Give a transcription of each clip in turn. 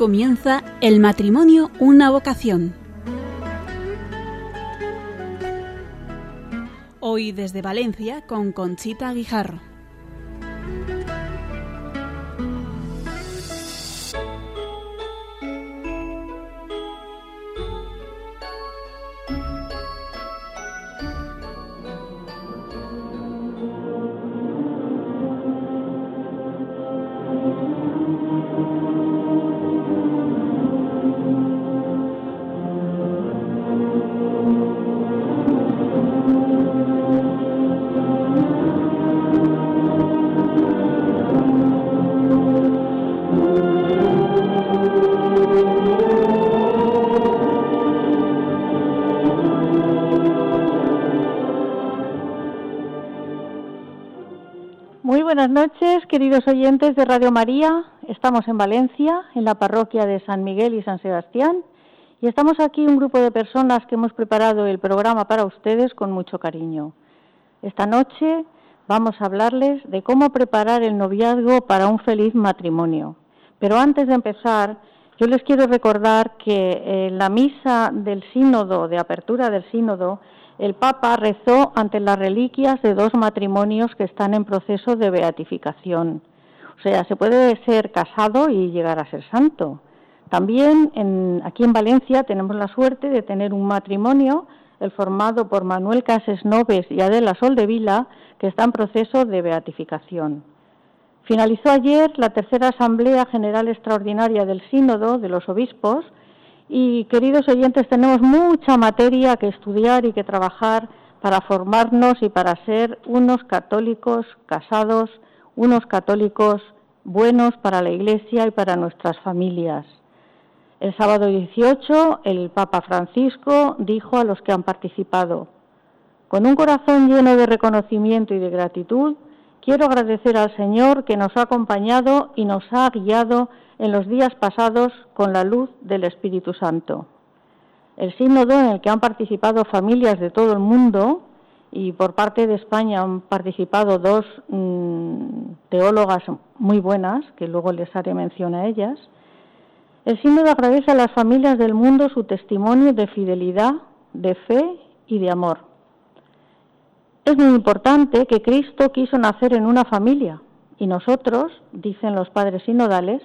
comienza El matrimonio, una vocación. Hoy desde Valencia con Conchita Guijarro. Queridos oyentes de Radio María. Estamos en Valencia, en la parroquia de San Miguel y San Sebastián, y estamos aquí un grupo de personas que hemos preparado el programa para ustedes con mucho cariño. Esta noche vamos a hablarles de cómo preparar el noviazgo para un feliz matrimonio. Pero antes de empezar, yo les quiero recordar que en la misa del sínodo, de apertura del sínodo, el Papa rezó ante las reliquias de dos matrimonios que están en proceso de beatificación. O sea, se puede ser casado y llegar a ser santo. También aquí en Valencia tenemos la suerte de tener un matrimonio, el formado por Manuel Cases Noves y Adela Soldevila, que está en proceso de beatificación. Finalizó ayer la tercera Asamblea General Extraordinaria del Sínodo de los Obispos, y queridos oyentes, tenemos mucha materia que estudiar y que trabajar para formarnos y para ser unos católicos casados, unos católicos buenos para la Iglesia y para nuestras familias. El sábado 18, el Papa Francisco dijo a los que han participado, con un corazón lleno de reconocimiento y de gratitud, quiero agradecer al Señor que nos ha acompañado y nos ha guiado en los días pasados con la luz del Espíritu Santo. El sínodo en el que han participado familias de todo el mundo y por parte de España han participado dos mm, teólogas muy buenas, que luego les haré mención a ellas. El sínodo agradece a las familias del mundo su testimonio de fidelidad, de fe y de amor. Es muy importante que Cristo quiso nacer en una familia y nosotros, dicen los padres sinodales,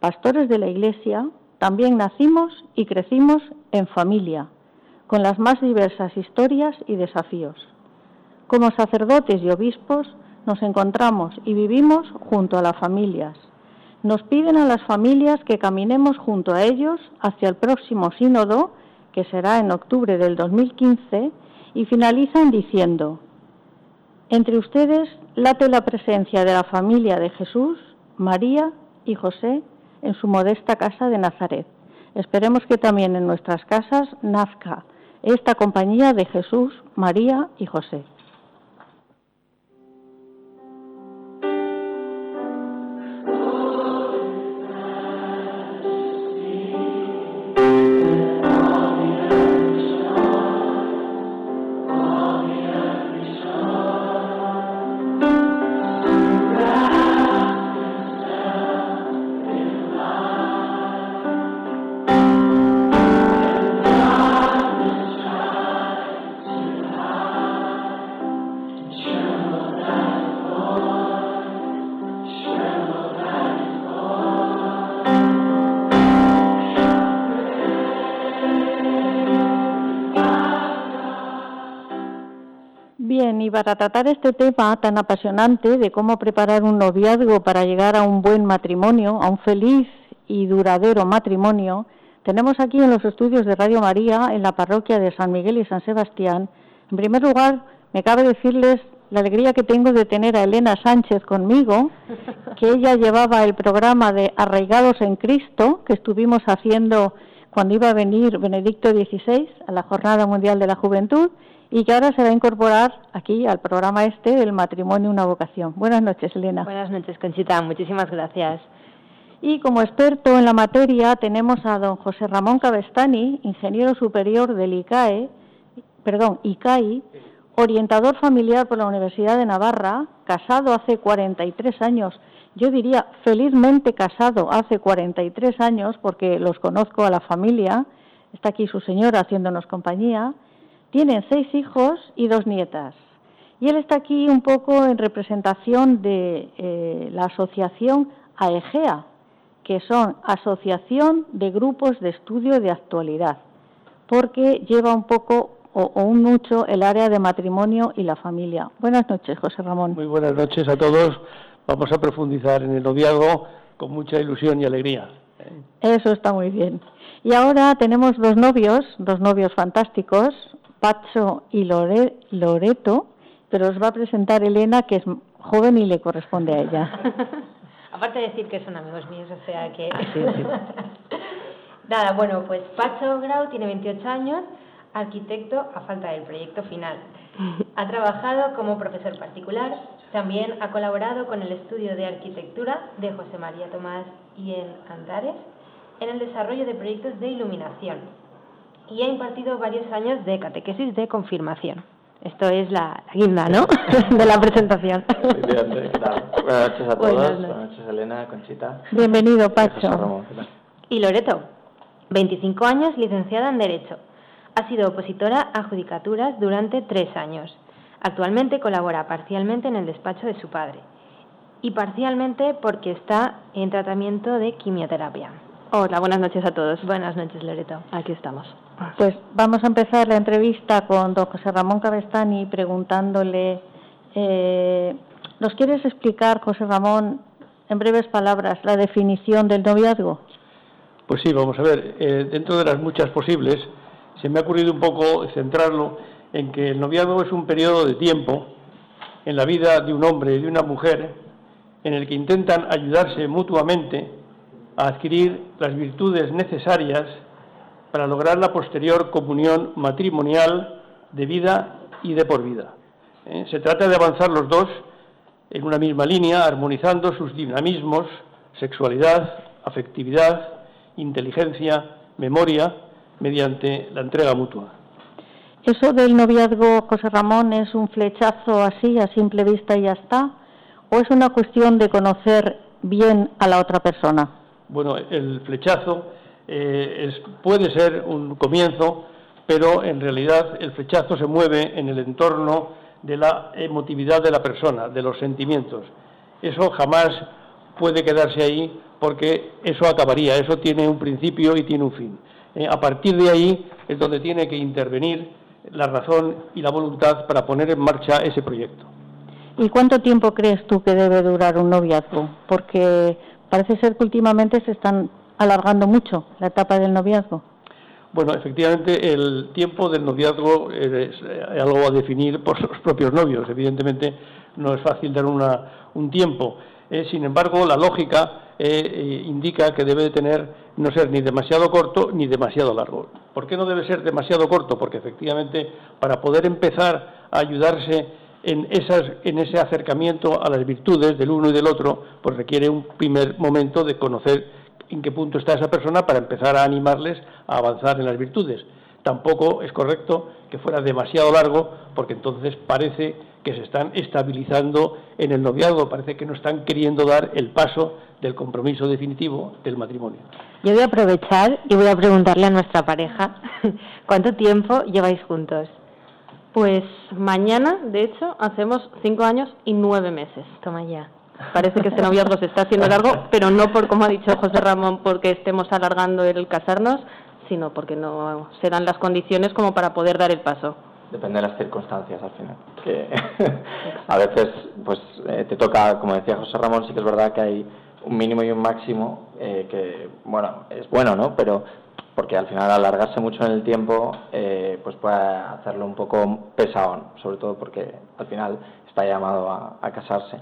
pastores de la Iglesia, también nacimos y crecimos en familia, con las más diversas historias y desafíos. Como sacerdotes y obispos nos encontramos y vivimos junto a las familias. Nos piden a las familias que caminemos junto a ellos hacia el próximo sínodo, que será en octubre del 2015, y finalizan diciendo, entre ustedes late la presencia de la familia de Jesús, María y José en su modesta casa de Nazaret. Esperemos que también en nuestras casas nazca esta compañía de Jesús, María y José. Y para tratar este tema tan apasionante de cómo preparar un noviazgo para llegar a un buen matrimonio, a un feliz y duradero matrimonio, tenemos aquí en los estudios de Radio María, en la parroquia de San Miguel y San Sebastián, en primer lugar, me cabe decirles la alegría que tengo de tener a Elena Sánchez conmigo, que ella llevaba el programa de Arraigados en Cristo, que estuvimos haciendo cuando iba a venir Benedicto XVI a la Jornada Mundial de la Juventud, y que ahora se va a incorporar aquí al programa este del matrimonio una vocación. Buenas noches, Elena. Buenas noches, Conchita. Muchísimas gracias. Y como experto en la materia tenemos a don José Ramón Cabestani, ingeniero superior del ICAE, perdón, ICAI, orientador familiar por la Universidad de Navarra, casado hace 43 años. Yo diría felizmente casado hace 43 años porque los conozco a la familia. Está aquí su señora haciéndonos compañía. Tienen seis hijos y dos nietas. Y él está aquí un poco en representación de eh, la asociación AEGEA, que son Asociación de Grupos de Estudio de Actualidad, porque lleva un poco o, un mucho el área de matrimonio y la familia. Buenas noches, José Ramón. Muy buenas noches a todos. Vamos a profundizar en el noviazgo con mucha ilusión y alegría. Eso está muy bien. Y ahora tenemos dos novios, dos novios fantásticos, Pacho y Loreto, pero os va a presentar Elena, que es joven y le corresponde a ella. Aparte de decir que son amigos míos, o sea que... Nada, bueno, pues Pacho Grau tiene 28 años, arquitecto a falta del proyecto final. Ha trabajado como profesor particular, también ha colaborado con el estudio de arquitectura de José María Tomás y en Antares en el desarrollo de proyectos de iluminación y ha impartido varios años de catequesis de confirmación. Esto es la, guinda, ¿no? de la presentación. Buenas noches a todos. Buenas noches, Elena, Conchita. Bienvenido, Pacho. Y Loreto, 25 años, licenciada en Derecho ha sido opositora a judicaturas durante tres años. Actualmente colabora parcialmente en el despacho de su padre y parcialmente porque está en tratamiento de quimioterapia. Hola, buenas noches a todos. Buenas noches, Loreto. Aquí estamos. Pues vamos a empezar la entrevista con don José Ramón Cabestani preguntándole, eh, ¿nos quieres explicar, José Ramón, en breves palabras, la definición del noviazgo? Pues sí, vamos a ver, eh, dentro de las muchas posibles, se me ha ocurrido un poco centrarlo en que el noviazgo es un periodo de tiempo en la vida de un hombre y de una mujer en el que intentan ayudarse mutuamente a adquirir las virtudes necesarias para lograr la posterior comunión matrimonial de vida y de por vida. ¿Eh? Se trata de avanzar los dos en una misma línea, armonizando sus dinamismos, sexualidad, afectividad, inteligencia, memoria, mediante la entrega mutua. ¿Eso del noviazgo, José Ramón, es un flechazo así, a simple vista y ya está? ¿O es una cuestión de conocer bien a la otra persona? Bueno, el flechazo eh, puede ser un comienzo, pero en realidad el flechazo se mueve en el entorno de la emotividad de la persona, de los sentimientos. Eso jamás puede quedarse ahí porque eso acabaría, eso tiene un principio y tiene un fin. Eh, a partir de ahí es donde tiene que intervenir la razón y la voluntad para poner en marcha ese proyecto. ¿Y cuánto tiempo crees tú que debe durar un noviazgo? Porque parece ser que últimamente se están alargando mucho la etapa del noviazgo. Bueno, efectivamente el tiempo del noviazgo es eh, algo a definir por los propios novios. Evidentemente no es fácil dar una, un tiempo. Eh, sin embargo, la lógica indica que debe tener no ser ni demasiado corto ni demasiado largo. ¿Por qué no debe ser demasiado corto? Porque efectivamente para poder empezar a ayudarse en, esas, en ese acercamiento a las virtudes del uno y del otro, pues requiere un primer momento de conocer en qué punto está esa persona para empezar a animarles a avanzar en las virtudes. Tampoco es correcto que fuera demasiado largo, porque entonces parece que se están estabilizando en el noviazgo, parece que no están queriendo dar el paso del compromiso definitivo del matrimonio. Yo voy a aprovechar y voy a preguntarle a nuestra pareja, ¿cuánto tiempo lleváis juntos? Pues mañana, de hecho, hacemos cinco años y nueve meses. Toma ya. Parece que este noviazgo se está haciendo largo, pero no por, como ha dicho José Ramón, porque estemos alargando el casarnos, sino porque no se dan las condiciones como para poder dar el paso depende de las circunstancias al final. Que a veces, pues eh, te toca, como decía José Ramón, sí que es verdad que hay un mínimo y un máximo eh, que, bueno, es bueno, ¿no? Pero porque al final alargarse mucho en el tiempo, eh, pues puede hacerlo un poco pesado, sobre todo porque al final está llamado a, a casarse.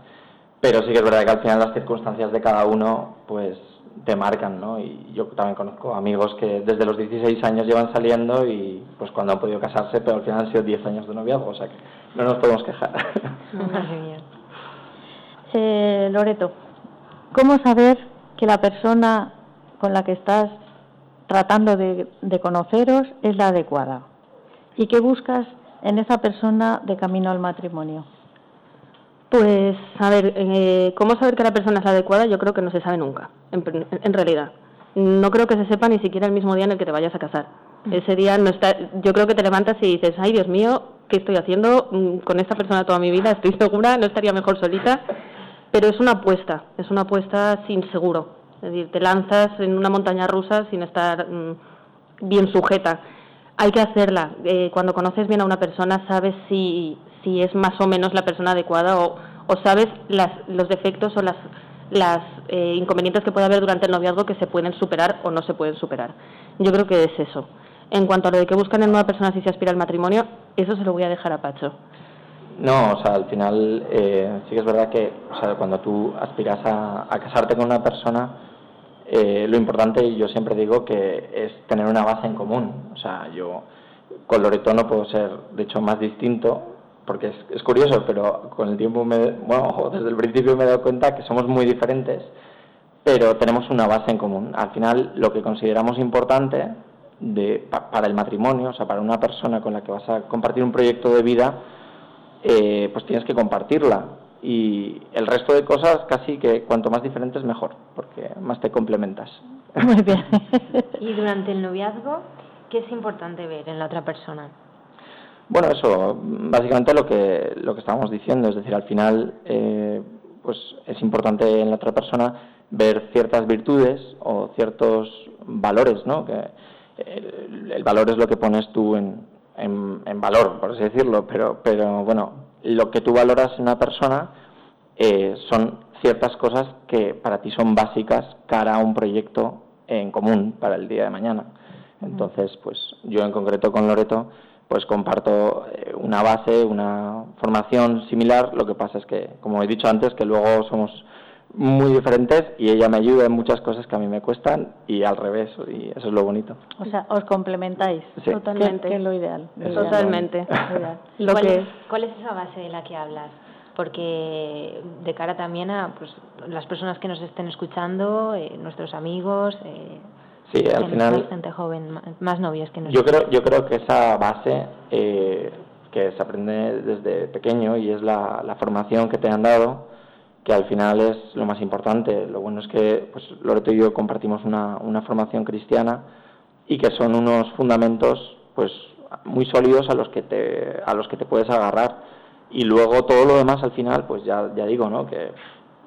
Pero sí que es verdad que al final las circunstancias de cada uno, pues te marcan, ¿no? Y yo también conozco amigos que desde los 16 años llevan saliendo y pues cuando han podido casarse, pero al final han sido 10 años de noviazgo, o sea que no nos podemos quejar. eh, Loreto, ¿cómo saber que la persona con la que estás tratando de, de conoceros es la adecuada? ¿Y qué buscas en esa persona de camino al matrimonio? Pues, a ver, eh, ¿cómo saber que la persona es la adecuada? Yo creo que no se sabe nunca, en, realidad. No creo que se sepa ni siquiera el mismo día en el que te vayas a casar. Mm. Ese día no está, yo creo que te levantas y dices, ay Dios mío, ¿qué estoy haciendo mm, con esta persona toda mi vida? Estoy segura, no estaría mejor solita. Pero es una apuesta, es una apuesta sin seguro. Es decir, te lanzas en una montaña rusa sin estar mm, bien sujeta. Hay que hacerla. Eh, cuando conoces bien a una persona sabes si, si es más o menos la persona adecuada o, o sabes las, los defectos o las, las eh, inconvenientes que puede haber durante el noviazgo que se pueden superar o no se pueden superar. Yo creo que es eso. En cuanto a lo de que buscan en una persona si se aspira al matrimonio, eso se lo voy a dejar a Pacho. No, o sea, al final eh, sí que es verdad que o sea, cuando tú aspiras a, casarte con una persona, eh, lo importante, y yo siempre digo, que es tener una base en común. O sea, yo con Loreto no puedo ser, de hecho, más distinto porque es, curioso, pero con el tiempo, me, bueno, desde el principio me he dado cuenta que somos muy diferentes, pero tenemos una base en común. Al final, lo que consideramos importante de, para el matrimonio, o sea, para una persona con la que vas a compartir un proyecto de vida, eh, pues tienes que compartirla. Y el resto de cosas, casi que cuanto más diferentes, mejor, porque más te complementas. Muy bien. y durante el noviazgo, ¿qué es importante ver en la otra persona? Bueno, eso, básicamente lo que, lo que estábamos diciendo, es decir, al final, eh, pues es importante en la otra persona ver ciertas virtudes o ciertos valores, ¿no? Que el, valor es lo que pones tú en, en, valor, por así decirlo, pero, pero bueno, lo que tú valoras en una persona eh, son ciertas cosas que para ti son básicas cara a un proyecto en común para el día de mañana. Entonces, pues yo en concreto con Loreto, pues comparto eh, una base, una formación similar. Lo que pasa es que, como he dicho antes, que luego somos muy diferentes y ella me ayuda en muchas cosas que a mí me cuestan y al revés, y eso es lo bonito. O sea, os complementáis. Totalmente. Que, es lo ideal. Totalmente. ¿Cuál, es, ¿Cuál es esa base de la que hablas? Porque de cara también a pues, las personas que nos estén escuchando, eh, nuestros amigos, eh, Sí, al final. gente joven, más novias que Yo creo, yo creo que esa base eh, que se aprende desde pequeño y es la, la, formación que te han dado, que al final es lo más importante. Lo bueno es que pues, Loreto y yo compartimos una, una formación cristiana y que son unos fundamentos pues muy sólidos a los que te, a los que te puedes agarrar. Y luego todo lo demás al final, pues ya, ya digo, ¿no? Que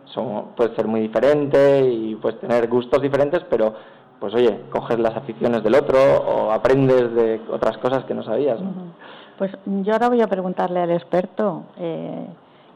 son, puede ser muy diferente y puedes tener gustos diferentes, pero pues oye, coges las aficiones del otro o aprendes de otras cosas que no sabías. Pues yo ahora voy a preguntarle al experto eh,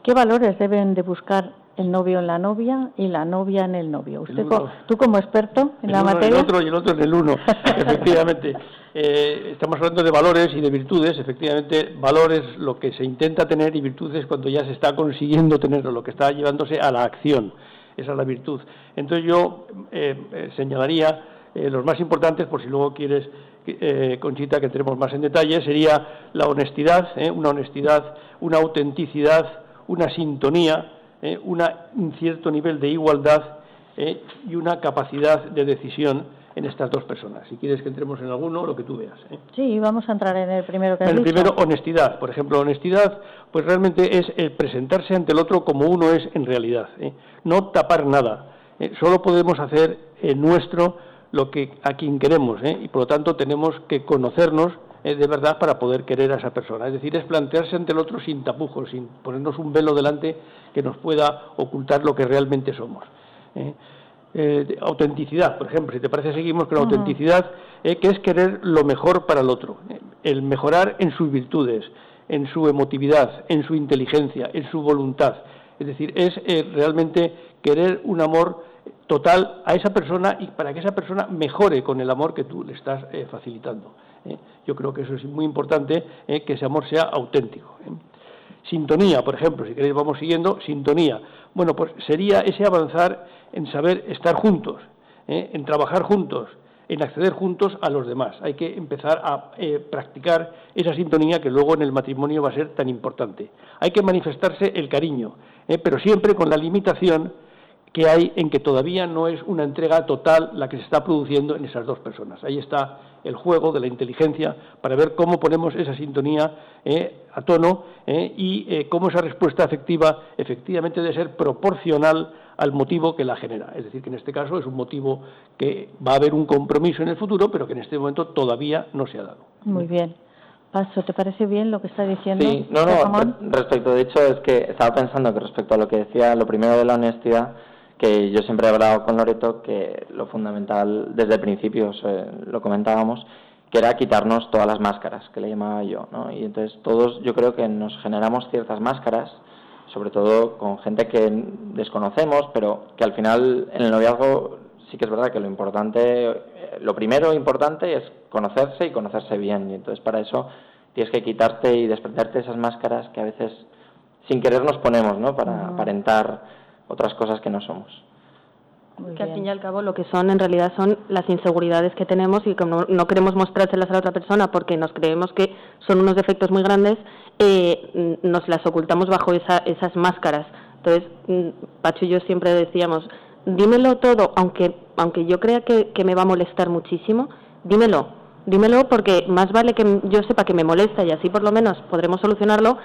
qué valores deben de buscar el novio en la novia y la novia en el novio. Usted, tú como experto en la materia. El otro y el otro en el uno, efectivamente. Eh, estamos hablando de valores y de virtudes. Efectivamente, valores lo que se intenta tener y virtudes cuando ya se está consiguiendo tenerlo, lo que está llevándose a la acción. Esa es la virtud. Entonces yo eh, señalaría eh, los más importantes, por si luego quieres, eh, Conchita, que entremos más en detalle, sería la honestidad, eh, una honestidad, una autenticidad, una sintonía, un cierto nivel de igualdad y una capacidad de decisión en estas dos personas. Si quieres que entremos en alguno, lo que tú veas. Sí, vamos a entrar en el primero que En el primero, honestidad. Por ejemplo, honestidad, pues realmente es el presentarse ante el otro como uno es en realidad. No tapar nada. solo podemos hacer nuestro lo que a quien queremos ¿eh? y por lo tanto tenemos que conocernos eh, de verdad para poder querer a esa persona. Es decir, es plantearse ante el otro sin tapujos, sin ponernos un velo delante que nos pueda ocultar lo que realmente somos. ¿eh? autenticidad, por ejemplo, si te parece seguimos con la autenticidad, que es querer lo mejor para el otro, el mejorar en sus virtudes, en su emotividad, en su inteligencia, en su voluntad. Es decir, es realmente querer un amor total a esa persona y para que esa persona mejore con el amor que tú le estás eh, facilitando. ¿Eh? Yo creo que eso es muy importante, ¿eh? que ese amor sea auténtico. Sintonía, por ejemplo, si queréis vamos siguiendo, sintonía. Bueno, pues sería ese avanzar en saber estar juntos, en trabajar juntos, en acceder juntos a los demás. Hay que empezar a practicar esa sintonía que luego en el matrimonio va a ser tan importante. Hay que manifestarse el cariño, pero siempre con la limitación que hay en que todavía no es una entrega total la que se está produciendo en esas dos personas. Ahí está el juego de la inteligencia para ver cómo ponemos esa sintonía eh, a tono eh, y eh, cómo esa respuesta efectiva efectivamente debe ser proporcional al motivo que la genera. Es decir, que en este caso es un motivo que va a haber un compromiso en el futuro, pero que en este momento todavía no se ha dado. Muy bien. Paso, ¿te parece bien lo que está diciendo? Sí, no, no, respecto, de hecho, es que estaba pensando que respecto a lo que decía, lo primero de la honestidad, que yo siempre he hablado con Loreto que lo fundamental desde el principio, lo comentábamos, que era quitarnos todas las máscaras, que le llamaba yo, ¿no? Y entonces todos yo creo que nos generamos ciertas máscaras, sobre todo con gente que desconocemos, pero que al final en el noviazgo sí que es verdad que lo importante, lo primero importante es conocerse y conocerse bien, y entonces para eso tienes que quitarte y desprenderte esas máscaras que a veces sin querer nos ponemos, ¿no? Para aparentar otras cosas que no somos. que al fin y al cabo lo que son en realidad son las inseguridades que tenemos y como no, queremos mostrárselas a la otra persona porque nos creemos que son unos defectos muy grandes, eh, nos las ocultamos bajo esas máscaras. Entonces, mm, Pacho y yo siempre decíamos, dímelo todo, aunque, aunque yo crea que, que me va a molestar muchísimo, dímelo, dímelo porque más vale que yo sepa que me molesta y así por lo menos podremos solucionarlo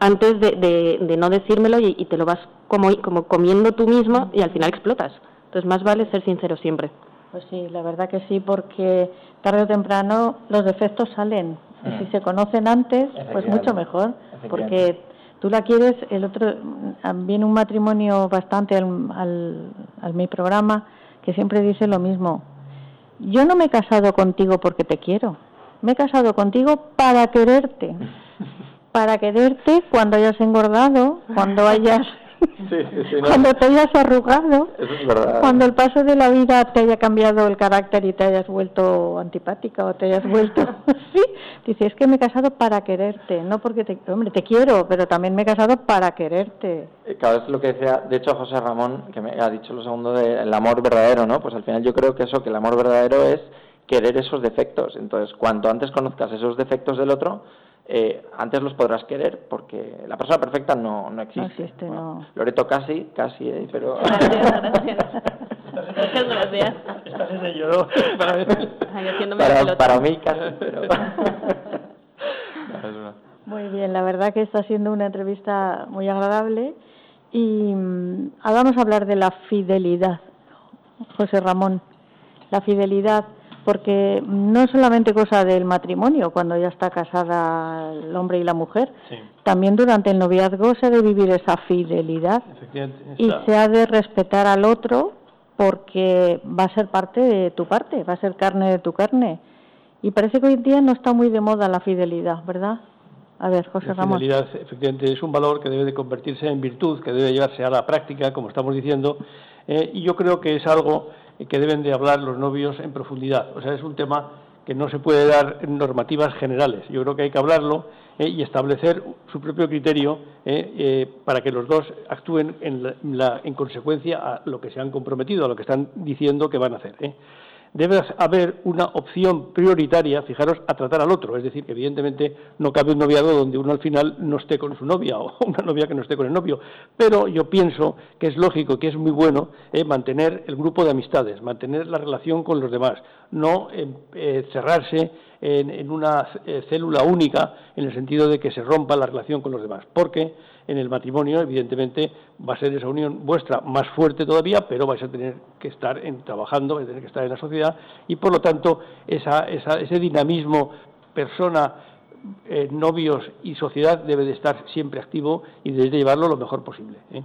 antes de, de, no decírmelo y, te lo vas como, como comiendo tú mismo y al final explotas. Entonces, más vale ser sincero siempre. Pues sí, la verdad que sí, porque tarde o temprano los defectos salen. Y si mm. se conocen antes, pues mucho mejor, porque tú la quieres, el otro, viene un matrimonio bastante al, al, al mi programa que siempre dice lo mismo. Yo no me he casado contigo porque te quiero, me he casado contigo para quererte. para quererte cuando hayas engordado, cuando hayas cuando te hayas arrugado, cuando el paso de la vida te haya cambiado el carácter y te hayas vuelto antipática o te hayas vuelto, sí, dices es que me he casado para quererte, no porque te, hombre, te quiero, pero también me he casado para quererte. Eh, cada vez lo que decía, de hecho José Ramón, que me ha dicho lo segundo del amor verdadero, ¿no? Pues al final yo creo que eso, que el amor verdadero es querer esos defectos. Entonces, cuanto antes conozcas esos defectos del otro, eh, antes los podrás querer, porque la persona perfecta no, no existe. No Loreto casi, casi, ¿eh? pero... Gracias, gracias. Muchas gracias. para, para mí casi, pero... muy bien, la verdad que está siendo una entrevista muy agradable y mm, vamos a hablar de la fidelidad, José Ramón. La fidelidad porque no es solamente cosa del matrimonio, cuando ya está casada el hombre y la mujer, también durante el noviazgo se ha de vivir esa fidelidad y se ha de respetar al otro porque va a ser parte de tu parte, va a ser carne de tu carne. Y parece que hoy en día no está muy de moda la fidelidad, ¿verdad? A ver, José la fidelidad, efectivamente, es un valor que debe de convertirse en virtud, que debe llevarse a la práctica, como estamos diciendo, eh, y yo creo que es algo que deben de hablar los novios en profundidad. O sea, es un tema que no se puede dar en normativas generales. Yo creo que hay que hablarlo eh, y establecer su propio criterio eh, eh, para que los dos actúen en, en, consecuencia a lo que se han comprometido, a lo que están diciendo que van a hacer debe haber una opción prioritaria, fijaros, a tratar al otro. Es decir, que evidentemente no cabe un noviado donde uno al final no esté con su novia o una novia que no esté con el novio. Pero yo pienso que es lógico, que es muy bueno eh, mantener el grupo de amistades, mantener la relación con los demás, no eh, eh, cerrarse en, una célula única en el sentido de que se rompa la relación con los demás. Porque en el matrimonio, evidentemente, va a ser esa unión vuestra más fuerte todavía, pero vais a tener que estar en, trabajando, vais a tener que estar en la sociedad y, por lo tanto, ese dinamismo persona, eh, novios y sociedad debe de estar siempre activo y debe de llevarlo lo mejor posible. ¿eh?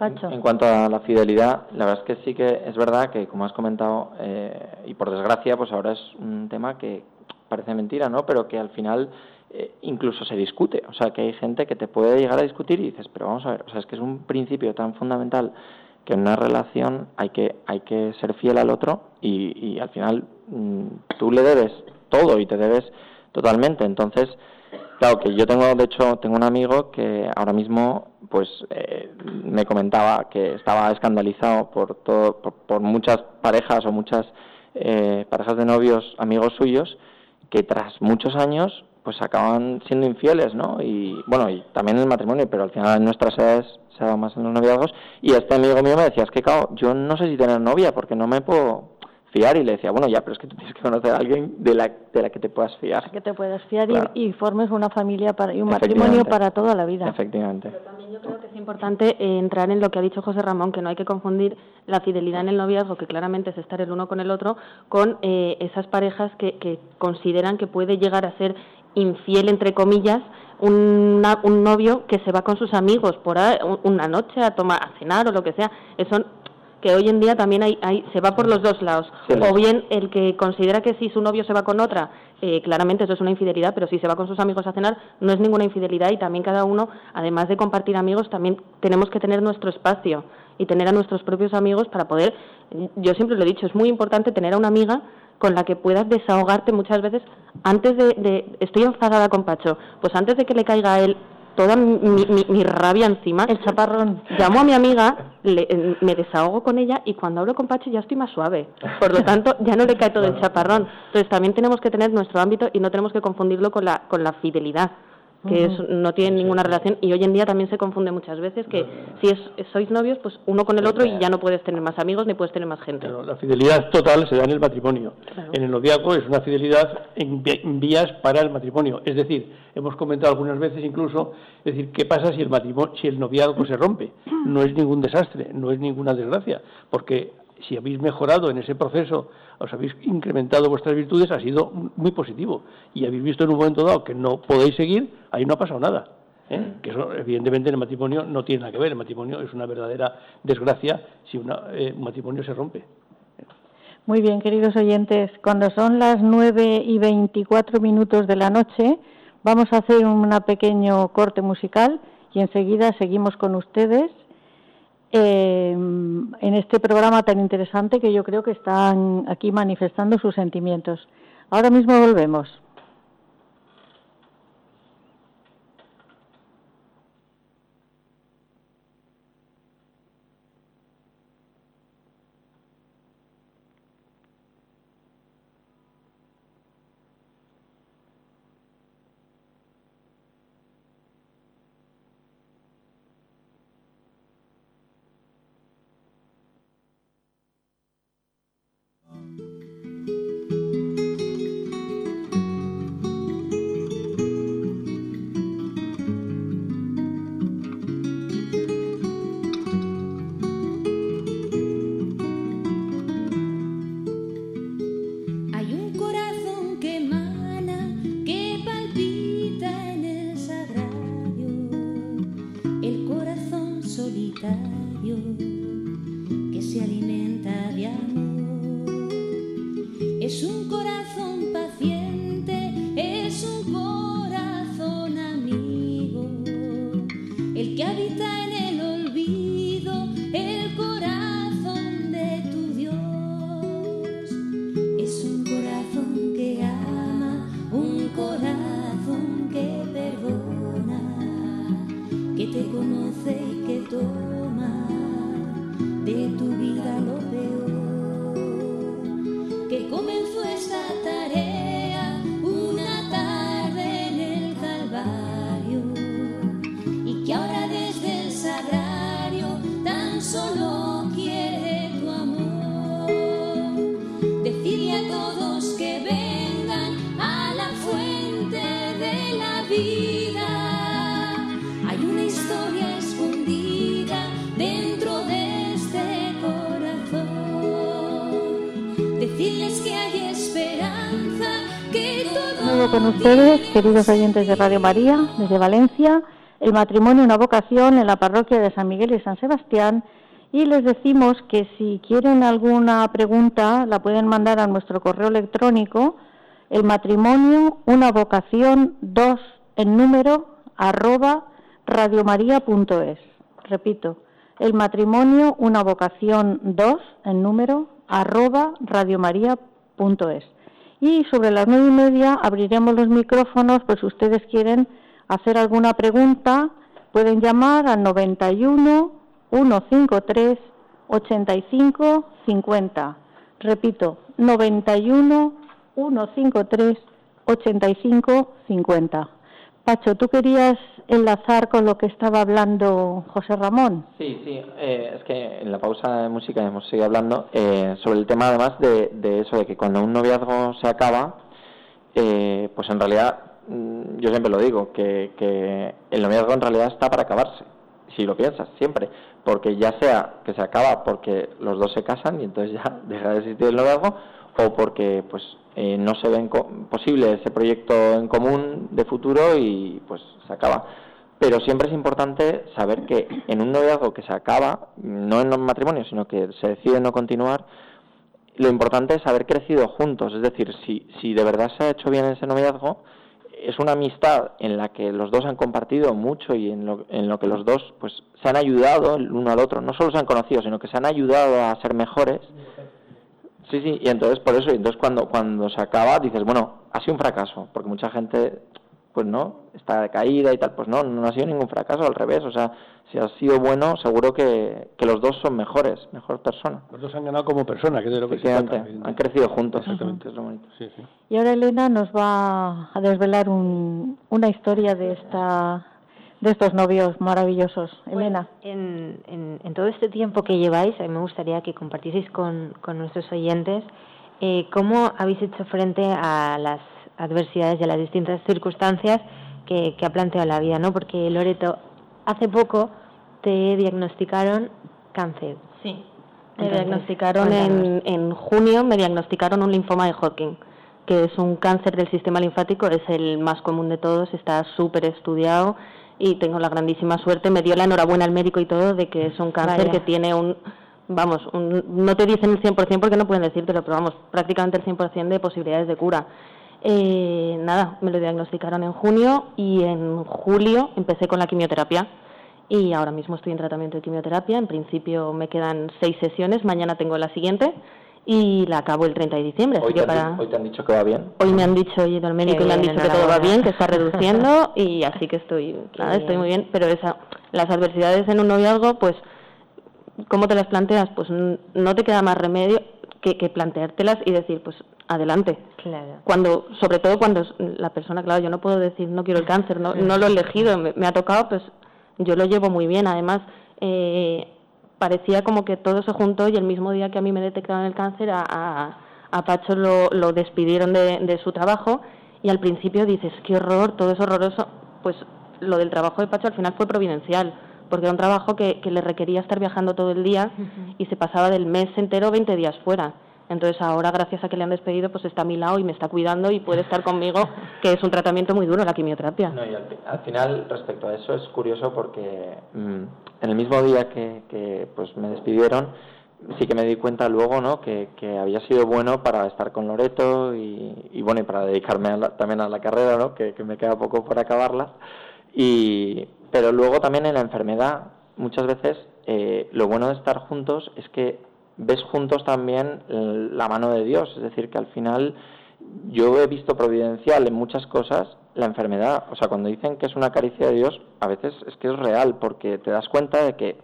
En cuanto a la fidelidad, la verdad es que sí que es verdad que, como has comentado, eh, y por desgracia, pues ahora es un tema que parece mentira, ¿no? Pero que al final eh, incluso se discute. O sea, que hay gente que te puede llegar a discutir y dices, pero vamos a ver, o sea, es que es un principio tan fundamental que en una relación hay que, hay que ser fiel al otro y, al final mm, tú le debes todo y te debes totalmente. Entonces, claro que yo tengo, de hecho, tengo un amigo que ahora mismo pues eh, me comentaba que estaba escandalizado por, todo, por, muchas parejas o muchas eh, parejas de novios, amigos suyos, que tras muchos años pues acaban siendo infieles, ¿no? Y bueno, y también en el matrimonio, pero al final en nuestras edades se da más en los noviazgos. Y este amigo mío me decía, es que, claro, yo no sé si tener novia porque no me puedo fiar y le decía, bueno, ya, pero es que tú tienes que conocer a alguien de la, de la que te puedas fiar. Que te puedas fiar y, formes una familia para, y un matrimonio para toda la vida. Efectivamente. Pero también yo creo que es importante eh, entrar en lo que ha dicho José Ramón, que no hay que confundir la fidelidad en el noviazgo, que claramente es estar el uno con el otro, con eh, esas parejas que, que consideran que puede llegar a ser infiel, entre comillas, un novio que se va con sus amigos por una noche a tomar a cenar o lo que sea eso que hoy en día también hay, se va por los dos lados. o bien el que considera que si su novio se va con otra, eh, claramente eso es una infidelidad, pero si se va con sus amigos a cenar, no es ninguna infidelidad y también cada uno, además de compartir amigos, también tenemos que tener nuestro espacio y tener a nuestros propios amigos para poder, yo siempre lo he dicho, es muy importante tener a una amiga con la que puedas desahogarte muchas veces antes de, de estoy enfadada con Pacho, pues antes de que le caiga a él toda mi, rabia encima. El chaparrón. Llamo a mi amiga, le, me desahogo con ella y cuando hablo con Pacho ya estoy más suave. Por lo tanto, ya no le cae todo el chaparrón. Entonces también tenemos que tener nuestro ámbito y no tenemos que confundirlo con la, con la fidelidad que no tienen ninguna relación y hoy en día también se confunde muchas veces que si es, sois novios pues uno con el otro y ya no puedes tener más amigos ni puedes tener más gente. la fidelidad total se da en el matrimonio. En el noviazgo es una fidelidad en vías para el matrimonio. Es decir, hemos comentado algunas veces incluso, es decir, ¿qué pasa si el matrimonio, si el noviazgo se rompe? No es ningún desastre, no es ninguna desgracia, porque si habéis mejorado en ese proceso, os habéis incrementado vuestras virtudes, ha sido muy positivo. Y habéis visto en un momento dado que no podéis seguir, ahí no ha pasado nada. ¿eh? Que eso, evidentemente, en el matrimonio no tiene nada que ver. El matrimonio es una verdadera desgracia si eh, un matrimonio se rompe. Muy bien, queridos oyentes, cuando son las 9 y 24 minutos de la noche, vamos a hacer un pequeño corte musical y enseguida seguimos con ustedes eh, en este programa tan interesante que yo creo que están aquí manifestando sus sentimientos. Ahora mismo volvemos. Queridos oyentes de Radio María, desde Valencia, el matrimonio una vocación en la parroquia de San Miguel y San Sebastián. Y les decimos que si quieren alguna pregunta, la pueden mandar a nuestro correo electrónico, el matrimonio una vocación 2 en número arroba radiomaria.es. Repito, el matrimonio una vocación 2 en número arroba radiomaria.es y sobre las nueve y media abriremos los micrófonos, pues si ustedes quieren hacer alguna pregunta, pueden llamar al 91 153 85 50. Repito, 91 153 85 50. Pacho, ¿tú querías enlazar con lo que estaba hablando José Ramón? Sí, sí, eh, es que en la pausa de música hemos seguido hablando eh, sobre el tema además de, de, eso, de que cuando un noviazgo se acaba, eh, pues en realidad, mm, yo siempre lo digo, que, que el noviazgo en realidad está para acabarse, si lo piensas, siempre, porque ya sea que se acaba porque los dos se casan y entonces ya deja de existir el noviazgo, o porque pues eh, no se ve posible ese proyecto en común de futuro y pues se acaba. Pero siempre es importante saber que en un noviazgo que se acaba, no en un matrimonio, sino que se decide no continuar, lo importante es haber crecido juntos. Es decir, si, si de verdad se ha hecho bien ese noviazgo, es una amistad en la que los dos han compartido mucho y en lo, en lo que los dos pues se han ayudado el uno al otro. No solo se han conocido, sino que se han ayudado a ser mejores Sí, sí, y entonces por eso, entonces cuando, cuando se acaba dices, bueno, ha sido un fracaso, porque mucha gente, pues no, está caída y tal, pues no, no ha sido ningún fracaso, al revés, o sea, si ha sido bueno, seguro que, que los dos son mejores, mejor persona. Los dos han ganado como persona, que es de lo que se trata. Han crecido juntos, exactamente, es lo bonito. Sí, sí. Y ahora Elena nos va a desvelar un, una historia de esta de estos novios maravillosos. Elena. En, en, todo este tiempo que lleváis, a mí me gustaría que compartieseis con, con nuestros oyentes eh, cómo habéis hecho frente a las adversidades y a las distintas circunstancias que, que ha planteado la vida, ¿no? Porque Loreto, hace poco te diagnosticaron cáncer. Sí. Me diagnosticaron en, en junio, me diagnosticaron un linfoma de Hodgkin, que es un cáncer del sistema linfático, es el más común de todos, está súper estudiado y tengo la grandísima suerte, me dio la enhorabuena al médico y todo de que es un cáncer que tiene un, vamos, no te dicen el 100% porque no pueden decírtelo, pero vamos, prácticamente el 100% de posibilidades de cura. Eh, nada, me lo diagnosticaron en junio y en julio empecé con la quimioterapia y ahora mismo estoy en tratamiento de quimioterapia. En principio me quedan seis sesiones, mañana tengo la siguiente y la acabo el 30 de diciembre. Hoy, te, para... hoy te han dicho que va bien. Hoy me han dicho, oye, el médico y me han dicho que todo va bien, que está reduciendo y así que estoy, nada, estoy muy bien. Pero esa, las adversidades en un noviazgo, pues, ¿cómo te las planteas? Pues no te queda más remedio que, que planteártelas y decir, pues, adelante. Claro. Cuando, sobre todo cuando la persona, claro, yo no puedo decir no quiero el cáncer, no, no lo he elegido, me, me ha tocado, pues yo lo llevo muy bien. Además, eh, parecía como que todo se juntó y el mismo día que a mí me detectaron el cáncer, a, a, Pacho lo, lo despidieron de, de, su trabajo y al principio dices, qué horror, todo es horroroso. Pues lo del trabajo de Pacho al final fue providencial, porque era un trabajo que, que le requería estar viajando todo el día y se pasaba del mes entero 20 días fuera. Entonces ahora, gracias a que le han despedido, pues está a mi lado y me está cuidando y puede estar conmigo, que es un tratamiento muy duro, la quimioterapia. No, y al, final, respecto a eso, es curioso porque mm, en el mismo día que, que, pues me despidieron, sí que me di cuenta luego, ¿no? Que, que había sido bueno para estar con Loreto y, y bueno, y para dedicarme también a la carrera, ¿no? Que, que me queda poco por acabarla. Y, pero luego también en la enfermedad, muchas veces, eh, lo bueno de estar juntos es que ves juntos también la mano de Dios, es decir, que al final yo he visto providencial en muchas cosas la enfermedad, o sea, cuando dicen que es una caricia de Dios, a veces es que es real, porque te das cuenta de que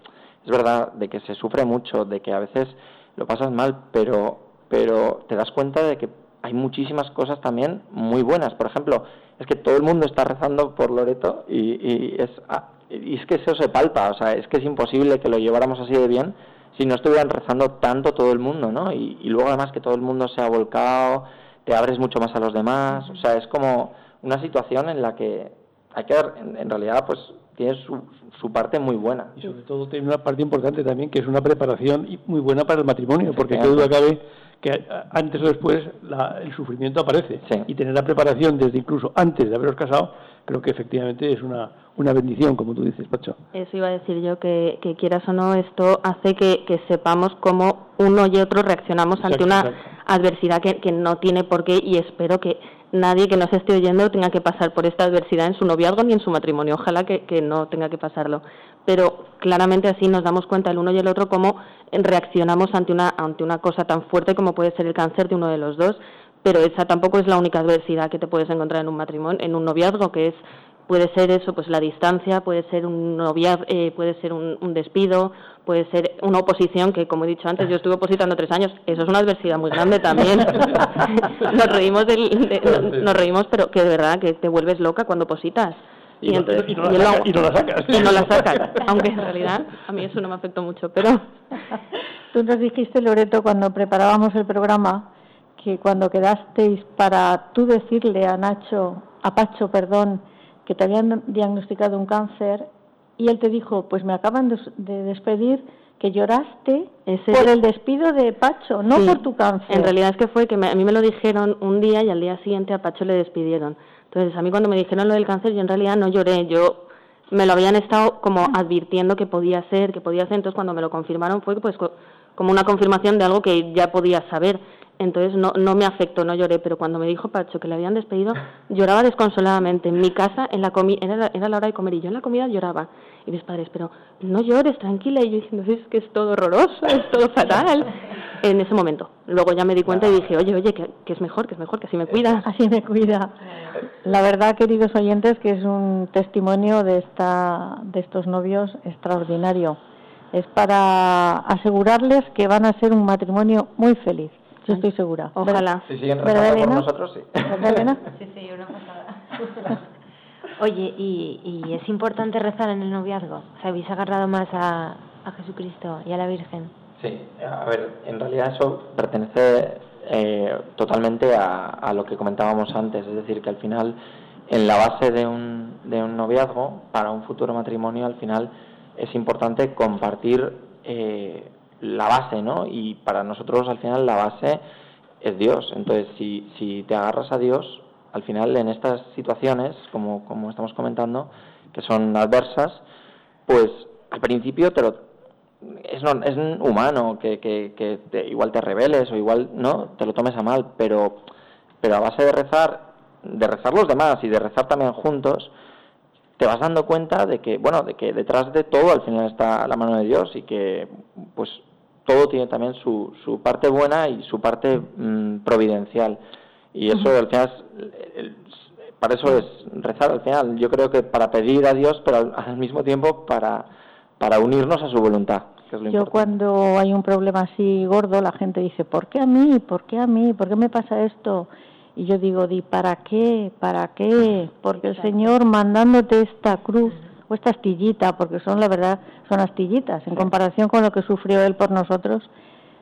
es verdad, de que se sufre mucho, de que a veces lo pasas mal, pero, pero te das cuenta de que hay muchísimas cosas también muy buenas. Por ejemplo, es que todo el mundo está rezando por Loreto y, y es, ah, y es que eso se palpa, o sea, es que es imposible que lo lleváramos así de bien si no estuvieran rezando tanto todo el mundo, ¿no? Y, y, luego además que todo el mundo se ha volcado, te abres mucho más a los demás, o sea, es como una situación en la que hay que, en, en realidad, pues tiene su, su, parte muy buena. Y sobre todo tiene una parte importante también, que es una preparación muy buena para el matrimonio, porque qué duda cabe que antes o después la, el sufrimiento aparece. Sí. Y tener la preparación desde incluso antes de haberos casado, creo que efectivamente es una, una bendición, como tú dices, Pacho. Eso iba a decir yo, que, que quieras o no, esto hace que, que, sepamos cómo uno y otro reaccionamos ante exacto, una exacto. adversidad que, que no tiene por qué y espero que nadie que nos esté oyendo tenga que pasar por esta adversidad en su noviazgo ni en su matrimonio. Ojalá que, que, no tenga que pasarlo. Pero claramente así nos damos cuenta el uno y el otro cómo reaccionamos ante una, ante una cosa tan fuerte como puede ser el cáncer de uno de los dos. Pero esa tampoco es la única adversidad que te puedes encontrar en un matrimonio, en un noviazgo, que es puede ser eso, pues la distancia, puede ser un noviazgo, eh, puede ser un, despido, puede ser una oposición, que como he dicho antes, yo estuve opositando tres años, eso es una adversidad muy grande también. nos reímos, nos reímos, pero que de verdad que te vuelves loca cuando opositas. Y, no, la sacas. Y no la sacas, aunque en realidad a mí eso no me afectó mucho, pero... Tú nos dijiste, Loreto, cuando preparábamos el programa, que cuando quedasteis para tú decirle a Nacho, a Pacho, perdón, que te habían diagnosticado un cáncer, y él te dijo, pues me acaban de despedir, que lloraste por el despido de Pacho, no por tu cáncer. En realidad es que fue que a mí me lo dijeron un día y al día siguiente a Pacho le despidieron. Entonces, a mí cuando me dijeron lo del cáncer, yo en realidad no lloré, yo me lo habían estado como advirtiendo que podía ser, que podía ser, entonces cuando me lo confirmaron fue pues como una confirmación de algo que ya podía saber. Entonces no, no me afectó, no lloré, pero cuando me dijo Pacho que le habían despedido, lloraba desconsoladamente. En mi casa, en la comi era, la, era la hora de comer y yo en la comida lloraba. Y mis padres, pero no llores, tranquila. Y yo diciendo, es que es todo horroroso, es todo fatal. en ese momento. Luego ya me di cuenta y dije, oye, oye, que, que, es mejor, que es mejor, que así me cuida. Así me cuida. La verdad, queridos oyentes, que es un testimonio de, esta, de estos novios extraordinario. Es para asegurarles que van a ser un matrimonio muy feliz. Yo estoy segura. Ojalá. Si siguen rezando por nosotros, sí. Sí, sí, una pasada. Oye, ¿y, ¿y, es importante rezar en el noviazgo? ¿Os habéis agarrado más a, a Jesucristo y a la Virgen? Sí, a ver, en realidad eso pertenece eh, totalmente a, a, lo que comentábamos antes, es decir, que al final, en la base de un, de un noviazgo, para un futuro matrimonio, al final es importante compartir eh, la base, ¿no? Y para nosotros al final la base es Dios. Entonces, si, si te agarras a Dios, al final en estas situaciones, como, como estamos comentando, que son adversas, pues al principio te lo, es, es humano que, que, que igual te rebeles o igual no te lo tomes a mal, pero, pero a base de rezar, de rezar los demás y de rezar también juntos, te vas dando cuenta de que, bueno, de que detrás de todo al final está la mano de Dios y que, pues, todo tiene también su, su parte buena y su parte mm, providencial. Y eso al final, para eso es rezar al final. Yo creo que para pedir a Dios, pero al, mismo tiempo para, para unirnos a su voluntad. Yo cuando hay un problema así gordo, la gente dice, ¿por qué a mí? ¿Por qué a mí? ¿Por qué me pasa esto? Y yo digo, di, ¿para qué? ¿Para qué? Porque el Señor mandándote esta cruz o esta astillita, porque son, la verdad, son astillitas, en comparación con lo que sufrió Él por nosotros.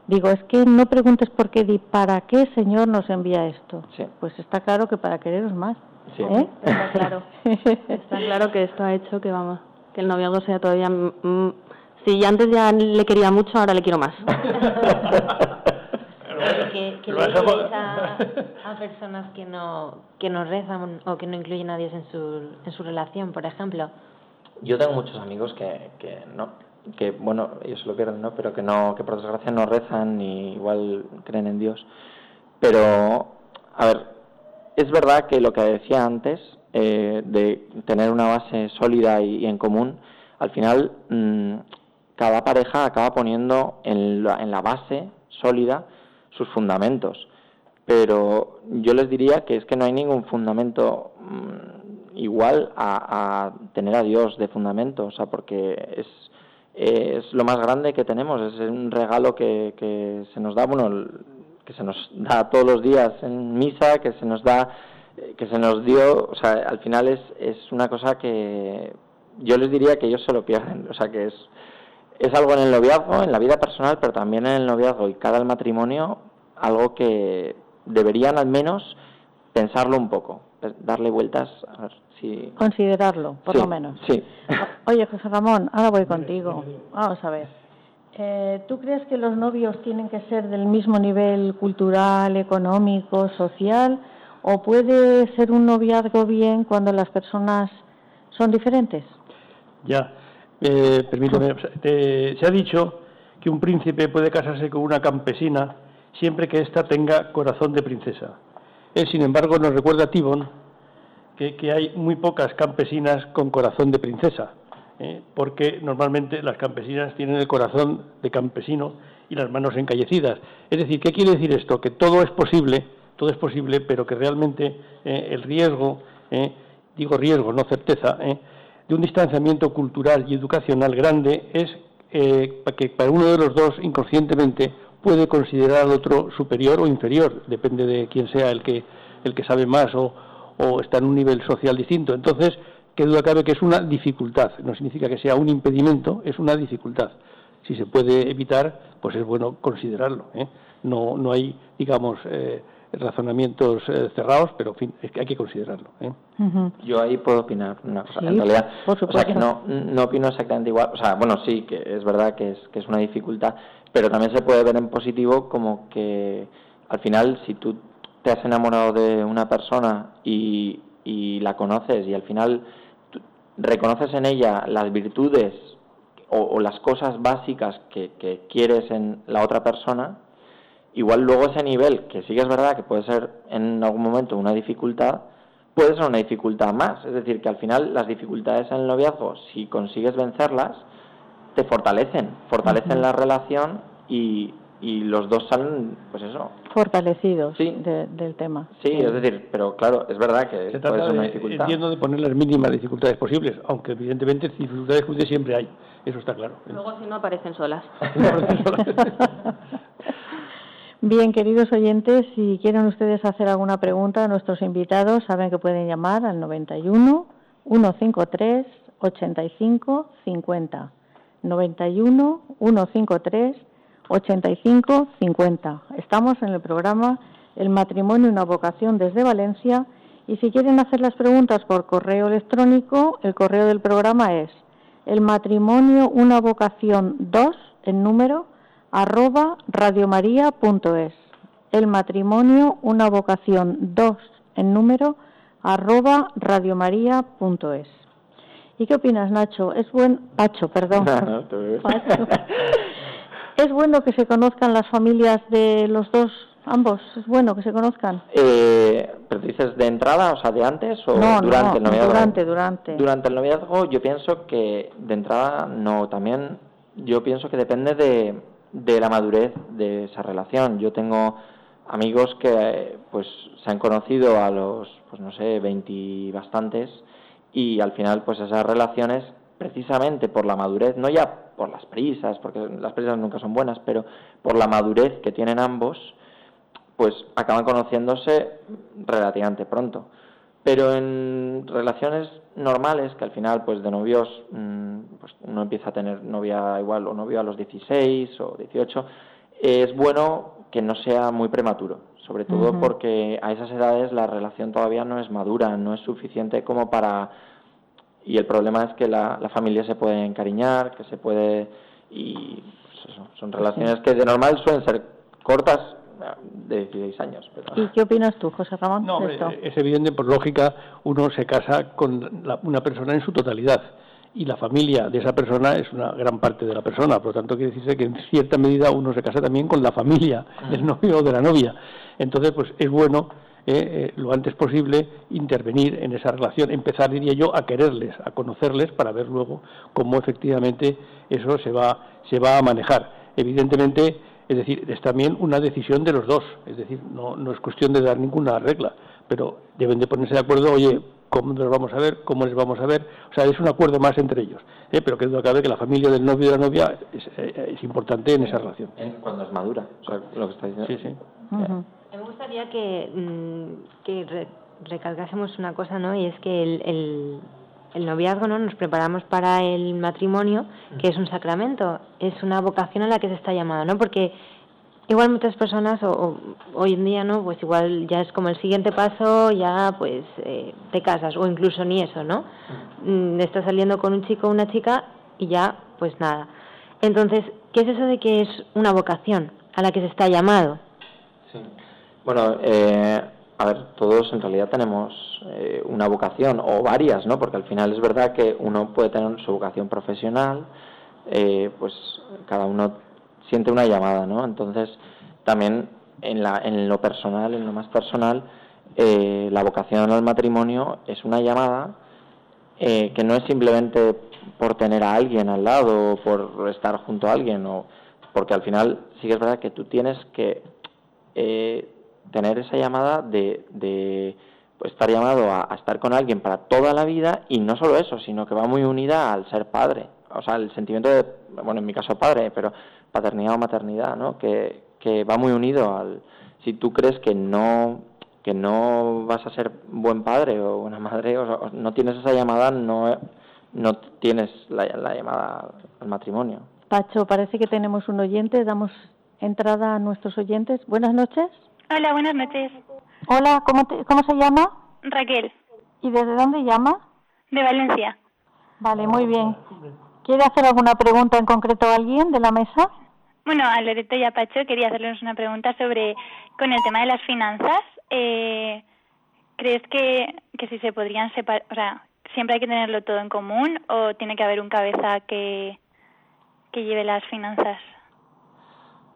Digo, es que no preguntes por qué, di, ¿para qué Señor nos envía esto? Pues está claro que para quereros más. ¿eh? Está claro. está claro que esto ha hecho que, vamos, que el noviazgo sea todavía... si antes ya le quería mucho, ahora le quiero más. que, que le a, a, personas que no que no rezan o que no incluyen a Dios en su, en su relación, por ejemplo. Yo tengo muchos amigos que, que no, que bueno, ellos se lo pierden, ¿no? Pero que no, que por desgracia no rezan ni igual creen en Dios. Pero, a ver, es verdad que lo que decía antes, eh, de tener una base sólida y, en común, al final mm, cada pareja acaba poniendo en la, en la base sólida sus fundamentos. Pero yo les diría que es que no hay ningún fundamento mm, igual a, tener a Dios de fundamento, o sea, porque es, es lo más grande que tenemos, es un regalo que, que se nos da, bueno, que se nos da todos los días en misa, que se nos da, que se nos dio, o sea, al final es, es una cosa que yo les diría que ellos se lo pierden, o sea, que es, es algo en el noviazgo, en la vida personal, pero también en el noviazgo y cada matrimonio, algo que deberían al menos pensarlo un poco, darle vueltas a ver Considerarlo, por lo menos. Sí. Oye, José Ramón, ahora voy contigo. Vamos a ver. Eh, ¿Tú crees que los novios tienen que ser del mismo nivel cultural, económico, social? ¿O puede ser un noviazgo bien cuando las personas son diferentes? Ya, eh, permíteme. se ha dicho que un príncipe puede casarse con una campesina siempre que ésta tenga corazón de princesa. Él, sin embargo, nos recuerda a Tibon que, hay muy pocas campesinas con corazón de princesa, ¿eh? porque normalmente las campesinas tienen el corazón de campesino y las manos encallecidas. Es decir, ¿qué quiere decir esto? Que todo es posible, todo es posible, pero que realmente eh, el riesgo ¿eh? digo riesgo, no certeza, ¿eh? de un distanciamiento cultural y educacional grande es que para uno de los dos inconscientemente puede considerar al otro superior o inferior, depende de quién sea el que, el que sabe más o, o está en un nivel social distinto. Entonces, qué duda cabe que es una dificultad, no significa que sea un impedimento, es una dificultad. Si se puede evitar, pues es bueno considerarlo. ¿eh? No, no hay, digamos, eh, razonamientos eh, cerrados, pero en fin, es que hay que considerarlo. ¿eh? Yo ahí puedo opinar una cosa. en realidad, o sea, que no, no opino exactamente igual. O sea, bueno, sí, que es verdad que es, que es una dificultad, pero también se puede ver en positivo como que al final, si tú te has enamorado de una persona y, y la conoces y al final reconoces en ella las virtudes o, o las cosas básicas que, que quieres en la otra persona, igual luego ese nivel, que sí que es verdad que puede ser en algún momento una dificultad, puede ser una dificultad más. Es decir, que al final las dificultades en el noviazgo, si consigues vencerlas, te fortalecen, fortalecen la relación y, y los dos salen, pues eso. Fortalecidos del tema. Sí, es decir, pero claro, es verdad que Se puede ser una dificultad. entiendo de poner las mínimas dificultades posibles, aunque evidentemente dificultades siempre hay, eso está claro. Luego si no aparecen solas. Bien, queridos oyentes, si quieren ustedes hacer alguna pregunta a nuestros invitados, saben que pueden llamar al 91 153 85 50. 91 153 85 50. Estamos en el programa El matrimonio y una vocación desde Valencia y si quieren hacer las preguntas por correo electrónico, el correo del programa es el matrimonio una vocación 2 en número arroba radiomaria.es. El matrimonio, una vocación 2 en número arroba radiomaria.es. ¿Y qué opinas, Nacho? Es buen Pacho, perdón. es bueno que se conozcan las familias de los dos, ambos. Es bueno que se conozcan. Eh, ¿Pero dices de entrada, o sea, de antes o durante el noviazgo? Durante, durante. Durante el noviazgo, yo pienso que de entrada no. También yo pienso que depende de de la madurez de esa relación. Yo tengo amigos que pues se han conocido a los, pues no sé, 20 bastantes y al final pues esas relaciones precisamente por la madurez, no ya por las prisas, porque las prisas nunca son buenas, pero por la madurez que tienen ambos, pues acaban conociéndose relativamente pronto. Pero en relaciones normales, que al final, pues de novios, mm, pues uno empieza a tener novia igual o novio a los 16 o 18, es bueno que no sea muy prematuro, sobre todo porque a esas edades la relación todavía no es madura, no es suficiente como para... Y el problema es que la, la familia se puede encariñar, que se puede... Y pues eso, son relaciones que de normal suelen ser cortas de 16 años. ¿Y qué opinas tú, José Ramón? No, es evidente, por lógica, uno se casa con una persona en su totalidad y la familia de esa persona es una gran parte de la persona, por lo tanto quiere decirse que en cierta medida uno se casa también con la familia del novio o de la novia. Entonces, pues es bueno eh, lo antes posible intervenir en esa relación, empezar, diría yo, a quererles, a conocerles para ver luego cómo efectivamente eso se va, se va a manejar. Evidentemente, es decir, es también una decisión de los dos, es decir, no, no es cuestión de dar ninguna regla, pero deben de ponerse de acuerdo, oye, cómo nos vamos a ver, cómo les vamos a ver, o sea, es un acuerdo más entre ellos, ¿eh? pero que duda cabe que la familia del novio y de la novia es, eh, importante en esa relación. Cuando es madura, o sea, lo que está diciendo. Sí, sí. Me gustaría que, mm, que recalcásemos una cosa, ¿no? Y es que el el noviazgo, ¿no? Nos preparamos para el matrimonio, que es un sacramento, es una vocación a la que se está llamado, ¿no? Porque igual muchas personas o, hoy en día, ¿no? Pues igual ya es como el siguiente paso, ya pues eh, te casas o incluso ni eso, ¿no? Mm, estás saliendo con un chico o una chica y ya pues nada. Entonces, ¿qué es eso de que es una vocación a la que se está llamado? Sí. Bueno, eh, a ver, todos en realidad tenemos eh, una vocación o varias, ¿no? Porque al final es verdad que uno puede tener su vocación profesional, eh, pues cada uno siente una llamada, ¿no? Entonces, también en, la, en lo personal, en lo más personal, eh, la vocación al matrimonio es una llamada que no es simplemente por tener a alguien al lado o por estar junto a alguien, o, porque al final sí que es verdad que tú tienes que tener esa llamada de, de pues, estar llamado a, estar con alguien para toda la vida y no solo eso, sino que va muy unida al ser padre. O sea, el sentimiento de, bueno, en mi caso padre, pero paternidad o maternidad, ¿no? Que, que va muy unido al... Si tú crees que no que no vas a ser buen padre o buena madre, o, no tienes esa llamada, no, no tienes la, llamada al matrimonio. Pacho, parece que tenemos un oyente, damos entrada a nuestros oyentes. Buenas noches. Hola, buenas noches. Hola, ¿cómo, cómo se llama? Raquel. ¿Y desde dónde llama? De Valencia. Vale, muy bien. ¿Quiere hacer alguna pregunta en concreto a alguien de la mesa? Bueno, a Loreto y a Pacho quería hacerles una pregunta sobre, con el tema de las finanzas, eh, ¿crees que, que si se podrían separar, o sea, siempre hay que tenerlo todo en común o tiene que haber un cabeza que, que lleve las finanzas?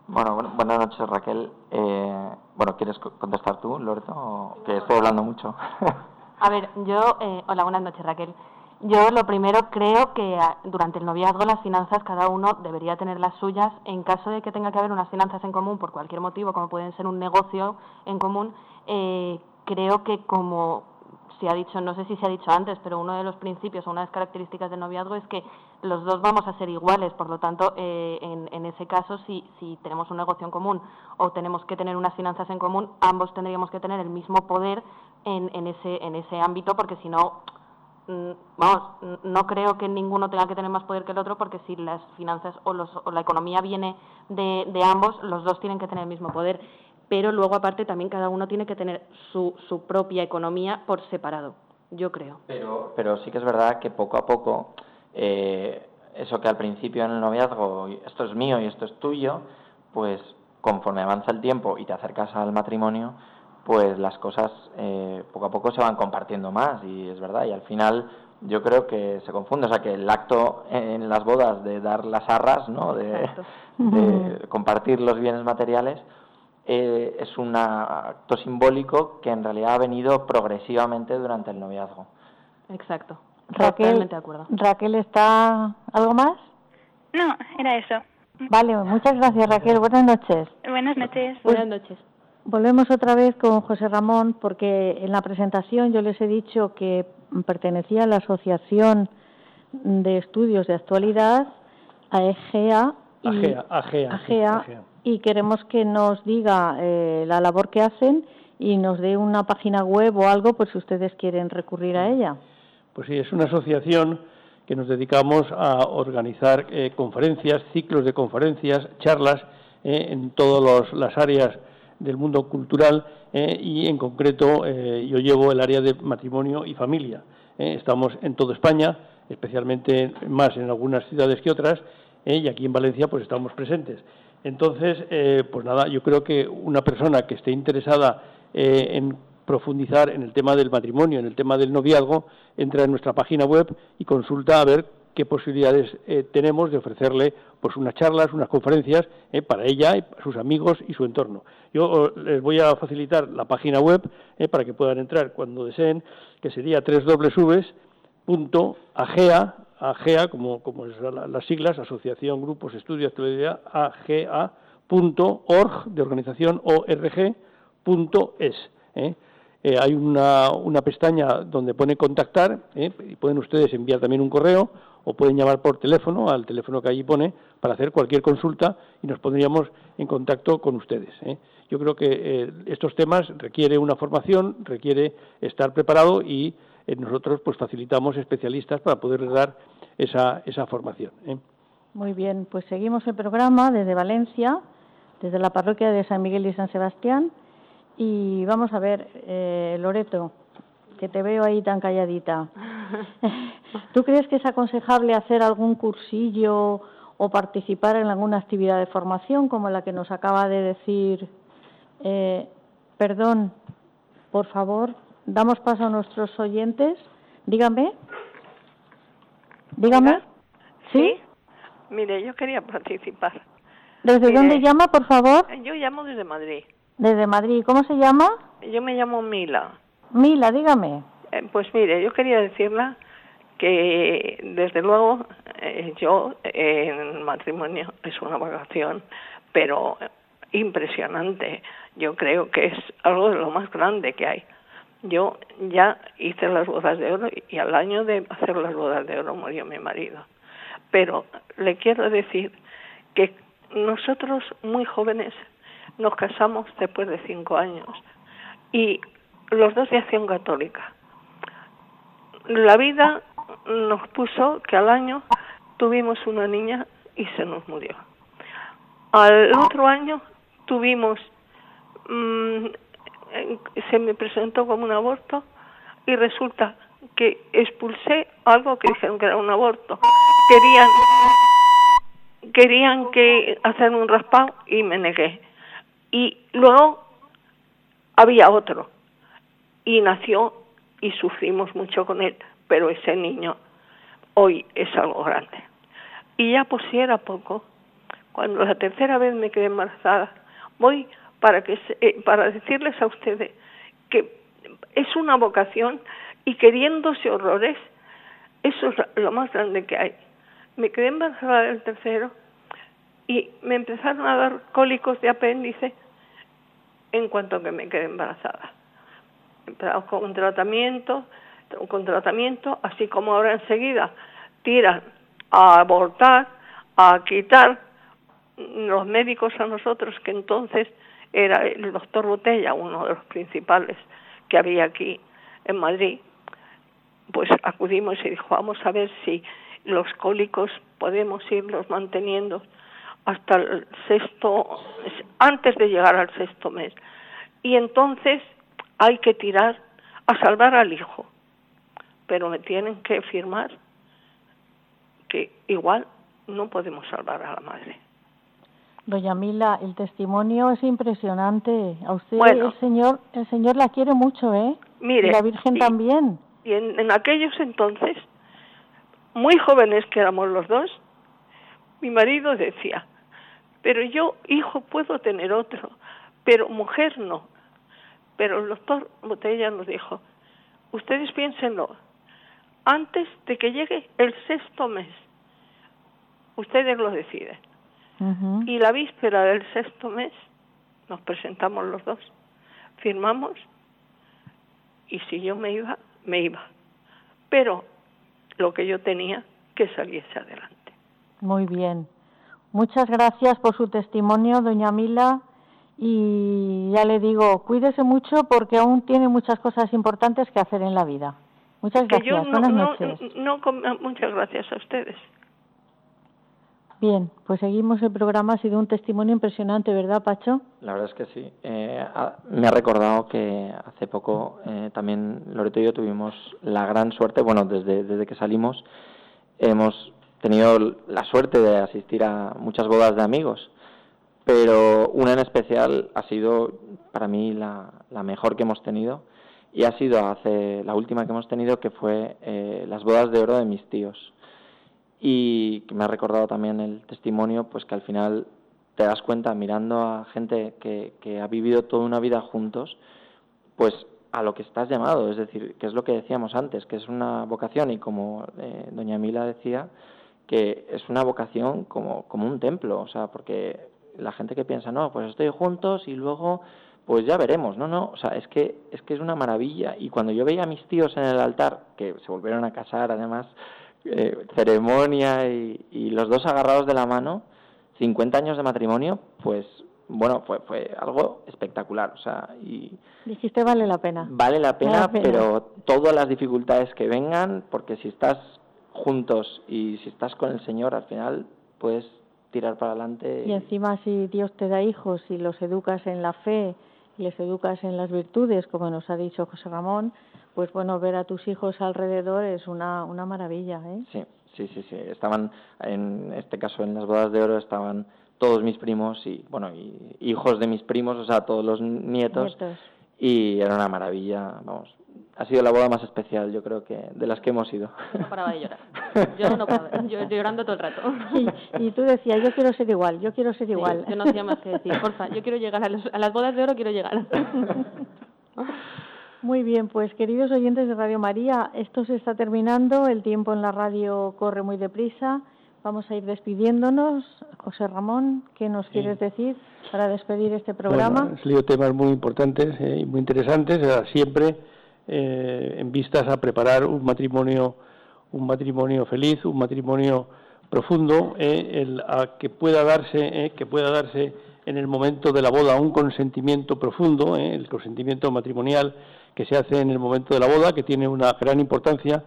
Bueno, buenas noches Raquel. Eh, bueno, ¿quieres contestar tú, Loreto? Que estoy hablando mucho. A ver, yo, eh, hola, buenas noches Raquel. Yo lo primero creo que ah, durante el noviazgo las finanzas cada uno debería tener las suyas. En caso de que tenga que haber unas finanzas en común por cualquier motivo, como pueden ser un negocio en común, eh, creo que como se ha dicho, no sé si se ha dicho antes, pero uno de los principios o una de las características del noviazgo es que los dos vamos a ser iguales. Por lo tanto, eh, en, en, ese caso, si, si tenemos un negocio en común o tenemos que tener unas finanzas en común, ambos tendríamos que tener el mismo poder en, en, ese, en ese ámbito, porque si no vamos, no creo que ninguno tenga que tener más poder que el otro porque si las finanzas o, los, o la economía viene de, de, ambos, los dos tienen que tener el mismo poder. Pero luego, aparte, también cada uno tiene que tener su, su propia economía por separado, yo creo. Pero, pero sí que es verdad que poco a poco, eh, eso que al principio en el noviazgo, esto es mío y esto es tuyo, pues conforme avanza el tiempo y te acercas al matrimonio, pues las cosas eh, poco a poco se van compartiendo más y es verdad y al final yo creo que se confunde, o sea que el acto en las bodas de dar las arras, ¿no? de, compartir los bienes materiales, eh, es un acto simbólico que en realidad ha venido progresivamente durante el noviazgo. Exacto. Raquel, de acuerdo. Raquel, ¿está algo más? No, era eso. Vale, muchas gracias Raquel. Buenas noches. Buenas noches. Buenas noches. Volvemos otra vez con José Ramón porque en la presentación yo les he dicho que pertenecía a la Asociación de Estudios de Actualidad, a EGEA, y, y queremos que nos diga eh, la labor que hacen y nos dé una página web o algo por si ustedes quieren recurrir a ella. Pues sí, es una asociación que nos dedicamos a organizar eh, conferencias, ciclos de conferencias, charlas eh, en todas las áreas del mundo cultural eh, y en concreto eh, yo llevo el área de matrimonio y familia. Eh. estamos en toda España, especialmente más en algunas ciudades que otras, y aquí en Valencia pues estamos presentes. Entonces, pues nada, yo creo que una persona que esté interesada en profundizar en el tema del matrimonio, en el tema del noviazgo, entra en nuestra página web y consulta a ver qué posibilidades tenemos de ofrecerle pues unas charlas, unas conferencias para ella, y sus amigos y su entorno. Yo les voy a facilitar la página web eh, para que puedan entrar cuando deseen, que sería www.agea, agea como, como las siglas, Asociación Grupos Estudios Actualidad, agea.org, de organización org.es. Eh. Eh, hay una, una, pestaña donde pone contactar y pueden ustedes enviar también un correo o pueden llamar por teléfono al teléfono que allí pone para hacer cualquier consulta y nos pondríamos en contacto con ustedes. ¿eh? Yo creo que eh, estos temas requiere una formación, requiere estar preparado y eh, nosotros pues facilitamos especialistas para poder dar esa, esa formación. Muy bien, pues seguimos el programa desde Valencia, desde la parroquia de San Miguel y San Sebastián y vamos a ver, Loreto, que te veo ahí tan calladita. ¿Tú crees que es aconsejable hacer algún cursillo o participar en alguna actividad de formación como la que nos acaba de decir? Eh, perdón, por favor, damos paso a nuestros oyentes. Dígame. Dígame. ¿Sí? Mire, yo quería participar. ¿Desde dónde llama, por favor? Yo llamo desde Madrid. Desde Madrid. ¿Cómo se llama? Yo me llamo Mila. Mila, dígame. Eh, pues mire, yo quería decirle que desde luego eh, yo en matrimonio es una vacación, pero impresionante. Yo creo que es algo de lo más grande que hay, Yo ya hice las bodas de oro y al año de hacer las bodas de oro murió mi marido. Pero le quiero decir que nosotros muy jóvenes nos casamos después de cinco años y los dos de acción católica. La vida nos puso que al año tuvimos una niña y se nos murió. Al otro año tuvimos, mm, se me presentó como un aborto y resulta que expulsé algo que dijeron que era un aborto. Querían querían que hacer un raspado y me negué. Y luego había otro y nació y sufrimos mucho con él, pero ese niño hoy es algo grande. Y ya por si era poco, cuando la tercera vez me quedé embarazada, voy para que eh, para decirles a ustedes que es una vocación y queriéndose horrores, eso es lo más grande que hay. Me quedé embarazada del tercero y me empezaron a dar cólicos de apéndice en cuanto que me quedé embarazada. Empezamos con tratamiento, con tratamiento, así como ahora enseguida tiran a abortar, a quitar los médicos a nosotros, que entonces era el doctor Botella, uno de los principales que había aquí en Madrid, pues acudimos y dijo, vamos a ver si los cólicos podemos irlos manteniendo hasta el sexto, antes de llegar al sexto mes. Y entonces hay que tirar a salvar al hijo, pero me tienen que firmar que igual no podemos salvar a la madre. Doña Mila, el testimonio es impresionante. A usted el señor, el señor la quiere mucho, ¿eh? Mire, y la Virgen también. Y en aquellos entonces, muy jóvenes que éramos los dos, mi marido decía, pero yo, hijo, puedo tener otro, pero mujer no. Pero el doctor Botella nos dijo, ustedes piénsenlo, antes de que llegue el sexto mes, ustedes lo deciden. Y la víspera del sexto mes nos presentamos los dos, firmamos y si yo me iba, me iba. Pero lo que yo tenía, que saliese adelante. Muy bien. Muchas gracias por su testimonio, doña Mila. Y ya le digo, cuídese mucho porque aún tiene muchas cosas importantes que hacer en la vida. Muchas gracias. Buenas noches. muchas gracias a ustedes. Bien, pues seguimos el programa. Ha sido un testimonio impresionante, ¿verdad, Pacho? La verdad es que sí. Eh, me ha recordado que hace poco eh, también Loreto y yo tuvimos la gran suerte, bueno, desde, desde que salimos, hemos tenido la suerte de asistir a muchas bodas de amigos, pero una en especial ha sido para mí la, mejor que hemos tenido y ha sido hace la última que hemos tenido que fue eh, las bodas de oro de mis tíos. Y me ha recordado también el testimonio pues que al final te das cuenta mirando a gente que, que ha vivido toda una vida juntos pues a lo que estás llamado es decir que es lo que decíamos antes que es una vocación y como eh, doña Mila decía que es una vocación como, como un templo, o sea, porque la gente que piensa, no, pues estoy juntos y luego pues ya veremos, no, no, o sea, es que es que es una maravilla. Y cuando yo veía a mis tíos en el altar, que se volvieron a casar además, eh, ceremonia y, y, los dos agarrados de la mano, 50 años de matrimonio, pues bueno, fue, fue algo espectacular, o sea, y... Dijiste vale la pena. Vale la pena, vale la pena, pero todas las dificultades que vengan, porque si estás juntos y si estás con el Señor, al final puedes tirar para adelante. Y encima si Dios te da hijos y los educas en la fe y les educas en las virtudes, como nos ha dicho José Ramón, pues bueno, ver a tus hijos alrededor es una, una maravilla. ¿eh? Sí, sí, sí, sí. Estaban, en este caso, en las bodas de oro estaban todos mis primos y, bueno, y hijos de mis primos, o sea, todos los nietos. nietos. Y era una maravilla, vamos, ha sido la boda más especial, yo creo que de las que hemos ido. No paraba de llorar. Yo no paraba, yo llorando todo el rato. Y, tú decías, yo quiero ser igual, yo quiero ser igual. yo no hacía más que decir, porfa, yo quiero llegar a, a las bodas de oro, quiero llegar. Muy bien, pues queridos oyentes de Radio María, esto se está terminando, el tiempo en la radio corre muy deprisa. Vamos a ir despidiéndonos. José Ramón, ¿qué nos quieres decir para despedir este programa? Bueno, han salido temas muy importantes eh, y muy interesantes. Siempre eh, en vistas a preparar un matrimonio, un matrimonio feliz, un matrimonio profundo, el, a que pueda darse, que pueda darse en el momento de la boda un consentimiento profundo, el consentimiento matrimonial que se hace en el momento de la boda, que tiene una gran importancia,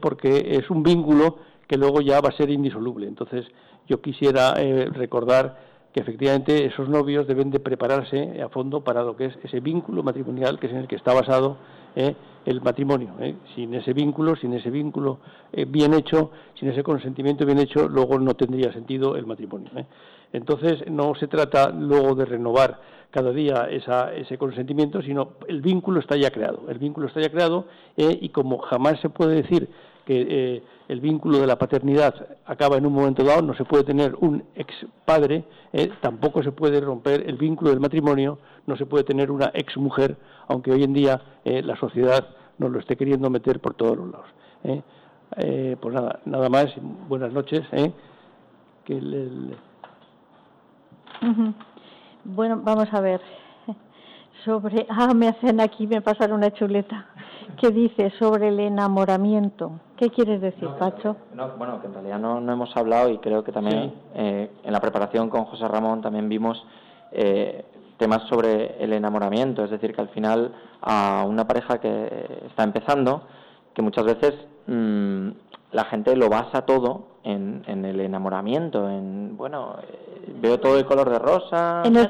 porque es un vínculo que luego ya va a ser indisoluble. Entonces, yo quisiera recordar que efectivamente esos novios deben de prepararse a fondo para lo que es ese vínculo matrimonial que es en el que está basado eh, el matrimonio. Eh. Sin ese vínculo, sin ese vínculo eh, bien hecho, sin ese consentimiento bien hecho, luego no tendría sentido el matrimonio. Entonces no se trata luego de renovar cada día ese consentimiento, sino el vínculo está ya creado. El vínculo está ya creado y como jamás se puede decir que el vínculo de la paternidad acaba en un momento dado, no se puede tener un ex padre, eh, tampoco se puede romper el vínculo del matrimonio, no se puede tener una ex mujer, aunque hoy en día eh, la sociedad nos lo esté queriendo meter por todos los lados. Eh. pues nada, nada más, buenas noches. Bueno, vamos a ver sobre, ah, me hacen aquí, me pasaron una chuleta, que dice sobre el enamoramiento. ¿Qué quieres decir, Pacho? No, bueno, que en realidad no, no, hemos hablado y creo que también eh, en la preparación con José Ramón también vimos eh, temas sobre el enamoramiento, es decir, que al final a una pareja que está empezando, que muchas veces mm, la gente lo basa todo en, en, el enamoramiento, en, bueno, eh, veo todo el color de rosa. En el,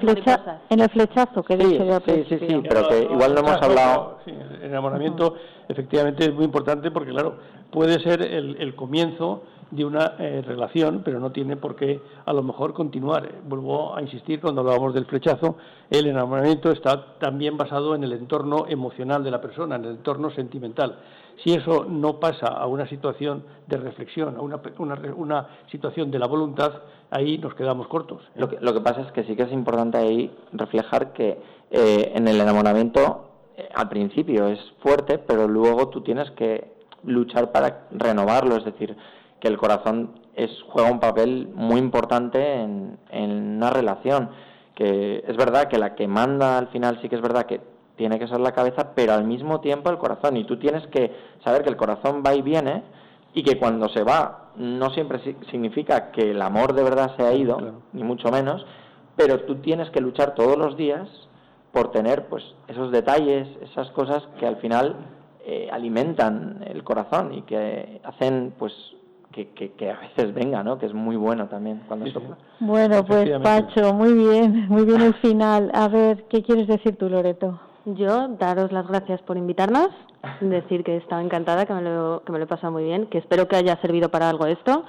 en el flechazo que sí, sí, sí, sí, pero que igual no hemos hablado. Sí, el enamoramiento efectivamente es muy importante porque, claro, puede ser el, el comienzo de una eh, relación, pero no tiene por qué a lo mejor continuar. Vuelvo a insistir cuando hablábamos del flechazo, el enamoramiento está también basado en el entorno emocional de la persona, en el entorno sentimental. Si eso no pasa a una situación de reflexión, a una, una, situación de la voluntad, ahí nos quedamos cortos. ¿eh? Lo, que, lo, que, pasa es que sí que es importante ahí reflejar que eh, en el enamoramiento eh, al principio es fuerte, pero luego tú tienes que luchar para renovarlo, es decir, que el corazón es, juega un papel muy importante en, en una relación que es verdad que la que manda al final sí que es verdad que tiene que ser la cabeza, pero al mismo tiempo el corazón. Y tú tienes que saber que el corazón va y viene y que cuando se va no siempre significa que el amor de verdad se ha ido, ni mucho menos, pero tú tienes que luchar todos los días por tener pues esos detalles, esas cosas que al final eh, alimentan el corazón y que hacen pues que, que, a veces venga, ¿no? Que es muy bueno también cuando Bueno, pues Pacho, muy bien, muy bien el final. A ver, ¿qué quieres decir tú, Loreto? Yo daros las gracias por invitarnos, decir que estaba encantada, que me lo, que me lo he pasado muy bien, que espero que haya servido para algo esto,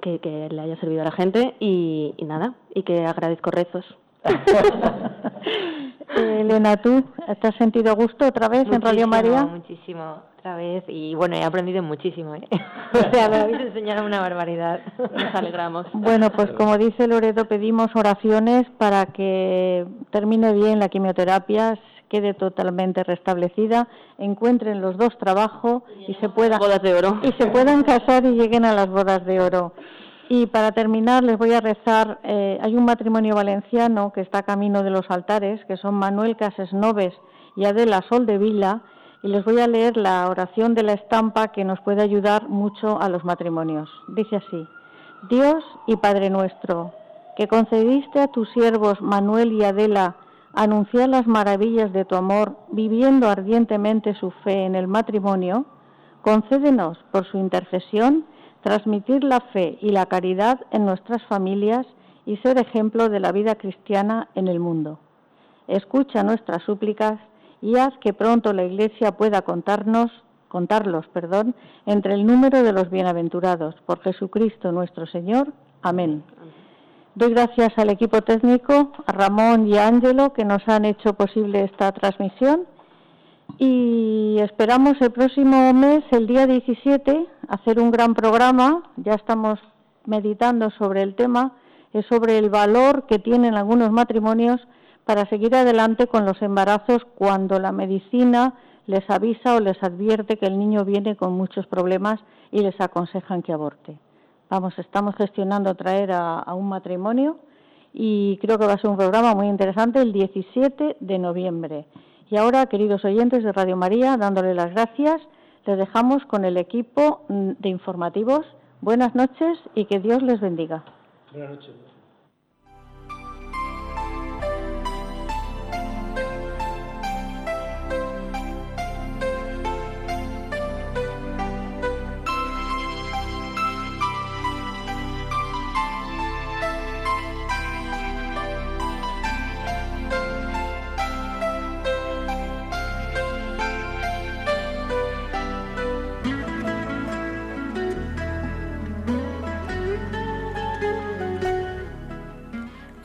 que, que le haya servido a la gente y, nada, y que agradezco rezos. Elena, ¿tú te has sentido gusto otra vez en Radio María? Muchísimo, otra vez. Y bueno, he aprendido muchísimo. ¿eh? o sea, me habéis enseñado una barbaridad. Nos alegramos. Bueno, pues como dice Loreto, pedimos oraciones para que termine bien la quimioterapia, quede totalmente restablecida, encuentren los dos trabajo y se puedan bodas de oro y se puedan casar y lleguen a las bodas de oro. Y para terminar les voy a rezar, eh, hay un matrimonio valenciano que está camino de los altares, que son Manuel Cases Noves y Adela Sol de Vila, y les voy a leer la oración de la estampa que nos puede ayudar mucho a los matrimonios. Dice así, Dios y Padre nuestro, que concediste a tus siervos Manuel y Adela anunciar las maravillas de tu amor, viviendo ardientemente su fe en el matrimonio, concédenos, por su intercesión, transmitir la fe y la caridad en nuestras familias y ser ejemplo de la vida cristiana en el mundo. Escucha nuestras súplicas y haz que pronto la Iglesia pueda contarnos, contarlos, perdón, entre el número de los bienaventurados. Por Jesucristo nuestro Señor. Amén. Doy gracias al equipo técnico, a Ramón y a Ángelo, que nos han hecho posible esta transmisión. Y esperamos el próximo mes, el día 17, hacer un gran programa. Ya estamos meditando sobre el tema, es sobre el valor que tienen algunos matrimonios para seguir adelante con los embarazos cuando la medicina les avisa o les advierte que el niño viene con muchos problemas y les aconsejan que aborte. Vamos, estamos gestionando traer a, un matrimonio y creo que va a ser un programa muy interesante el 17 de noviembre. Y ahora, queridos oyentes de Radio María, dándole las gracias, les dejamos con el equipo mm, de informativos. Buenas noches y que Dios les bendiga. Buenas noches.